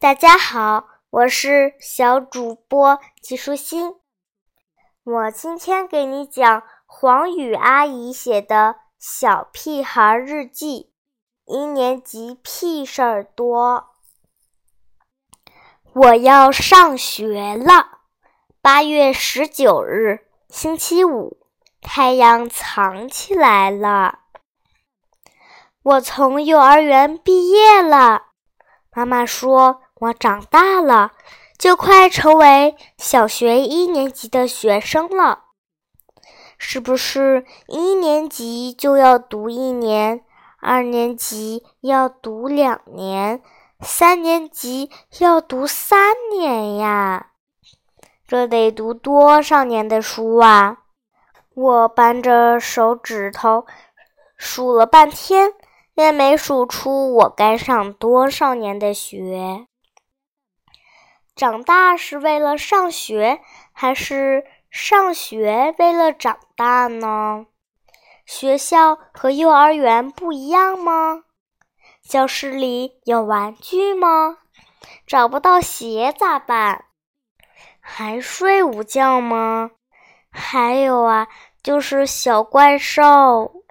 大家好，我是小主播季舒心。我今天给你讲黄雨阿姨写的《小屁孩日记》，一年级屁事儿多。我要上学了。八月十九日，星期五，太阳藏起来了。我从幼儿园毕业了。妈妈说我长大了，就快成为小学一年级的学生了。是不是一年级就要读一年，二年级要读两年，三年级要读三年呀？这得读多少年的书啊？我扳着手指头数了半天，也没数出我该上多少年的学。长大是为了上学，还是？上学为了长大呢？学校和幼儿园不一样吗？教室里有玩具吗？找不到鞋咋办？还睡午觉吗？还有啊，就是小怪兽。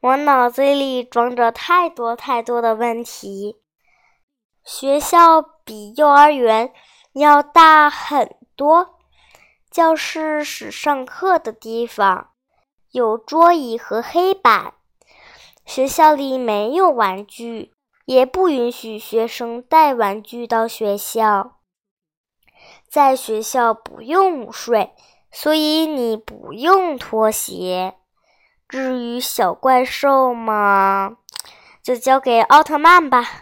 我脑子里装着太多太多的问题。学校比幼儿园要大很多。教室是上课的地方，有桌椅和黑板。学校里没有玩具，也不允许学生带玩具到学校。在学校不用午睡，所以你不用脱鞋。至于小怪兽嘛，就交给奥特曼吧。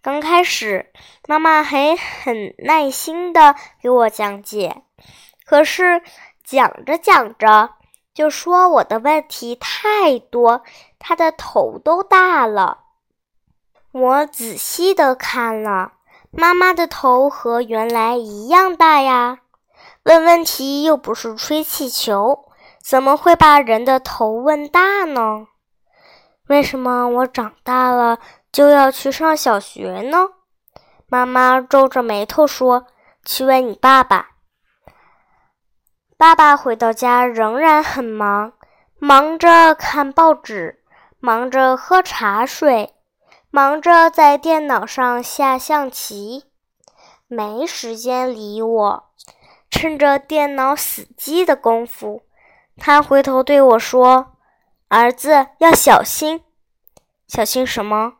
刚开始，妈妈还很耐心的给我讲解。可是讲着讲着，就说我的问题太多，她的头都大了。我仔细的看了，妈妈的头和原来一样大呀。问问题又不是吹气球，怎么会把人的头问大呢？为什么我长大了就要去上小学呢？妈妈皱着眉头说：“去问你爸爸。”爸爸回到家仍然很忙，忙着看报纸，忙着喝茶水，忙着在电脑上下象棋，没时间理我。趁着电脑死机的功夫，他回头对我说：“儿子要小心，小心什么？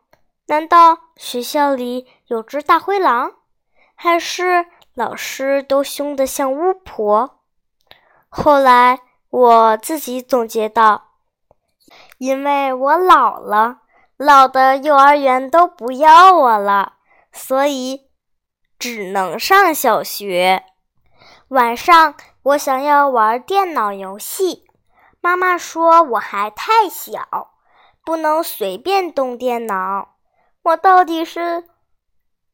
难道学校里有只大灰狼，还是老师都凶得像巫婆？”后来我自己总结道：“因为我老了，老的幼儿园都不要我了，所以只能上小学。晚上我想要玩电脑游戏，妈妈说我还太小，不能随便动电脑。我到底是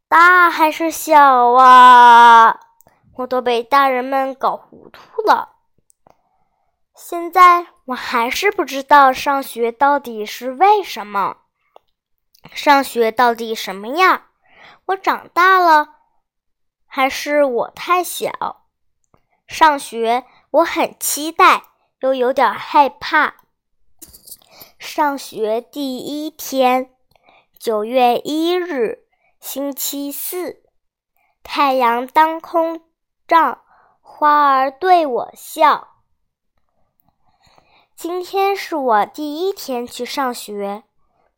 大还是小啊？我都被大人们搞糊涂了。”现在我还是不知道上学到底是为什么，上学到底什么样？我长大了，还是我太小？上学我很期待，又有点害怕。上学第一天，九月一日，星期四，太阳当空照，花儿对我笑。今天是我第一天去上学，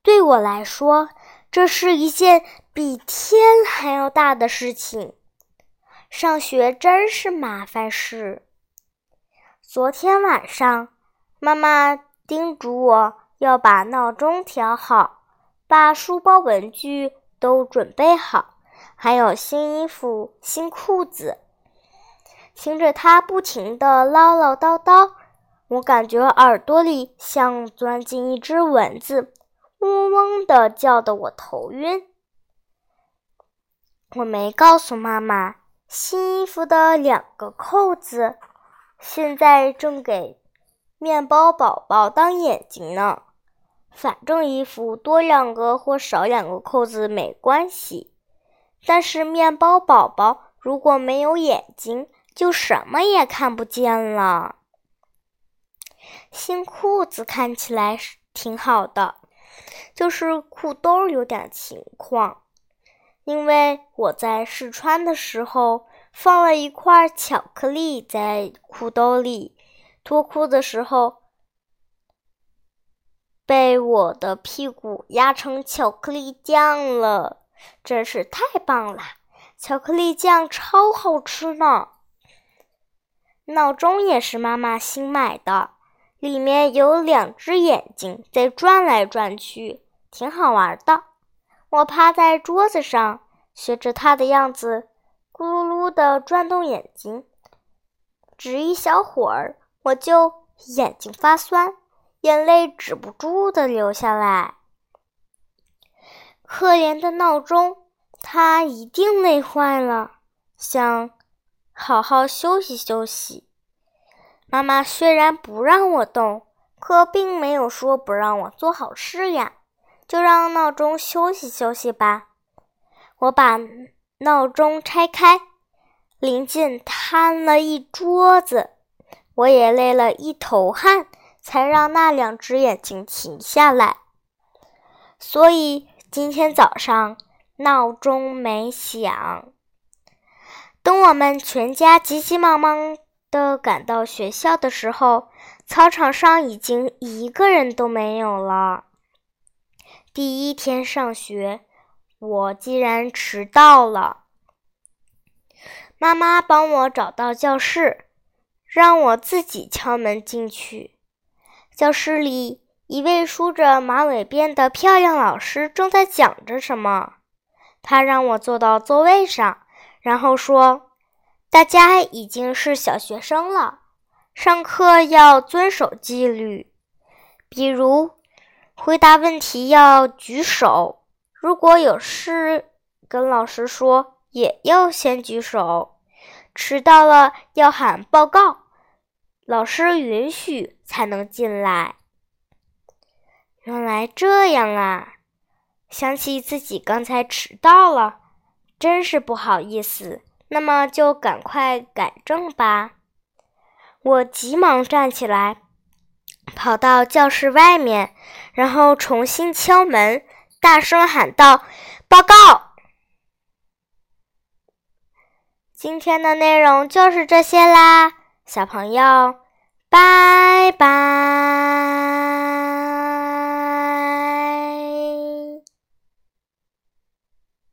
对我来说，这是一件比天还要大的事情。上学真是麻烦事。昨天晚上，妈妈叮嘱我要把闹钟调好，把书包、文具都准备好，还有新衣服、新裤子。听着她不停的唠唠叨叨。我感觉耳朵里像钻进一只蚊子，嗡嗡的叫得我头晕。我没告诉妈妈，新衣服的两个扣子现在正给面包宝宝当眼睛呢。反正衣服多两个或少两个扣子没关系，但是面包宝宝如果没有眼睛，就什么也看不见了。新裤子看起来是挺好的，就是裤兜有点情况，因为我在试穿的时候放了一块巧克力在裤兜里，脱裤的时候。被我的屁股压成巧克力酱了，真是太棒了！巧克力酱超好吃呢。闹钟也是妈妈新买的，里面有两只眼睛在转来转去，挺好玩的。我趴在桌子上，学着它的样子，咕噜噜的转动眼睛，只一小会儿，我就眼睛发酸。眼泪止不住的流下来。可怜的闹钟，它一定累坏了，想好好休息休息。妈妈虽然不让我动，可并没有说不让我做好事呀。就让闹钟休息休息吧。我把闹钟拆开，零件摊了一桌子，我也累了一头汗。才让那两只眼睛停下来，所以今天早上闹钟没响。等我们全家急急忙忙地赶到学校的时候，操场上已经一个人都没有了。第一天上学，我竟然迟到了。妈妈帮我找到教室，让我自己敲门进去。教室里，一位梳着马尾辫的漂亮老师正在讲着什么。他让我坐到座位上，然后说：“大家已经是小学生了，上课要遵守纪律，比如回答问题要举手，如果有事跟老师说，也要先举手。迟到了要喊报告。”老师允许才能进来。原来这样啊！想起自己刚才迟到了，真是不好意思。那么就赶快改正吧。我急忙站起来，跑到教室外面，然后重新敲门，大声喊道：“报告！”今天的内容就是这些啦。小朋友，拜拜。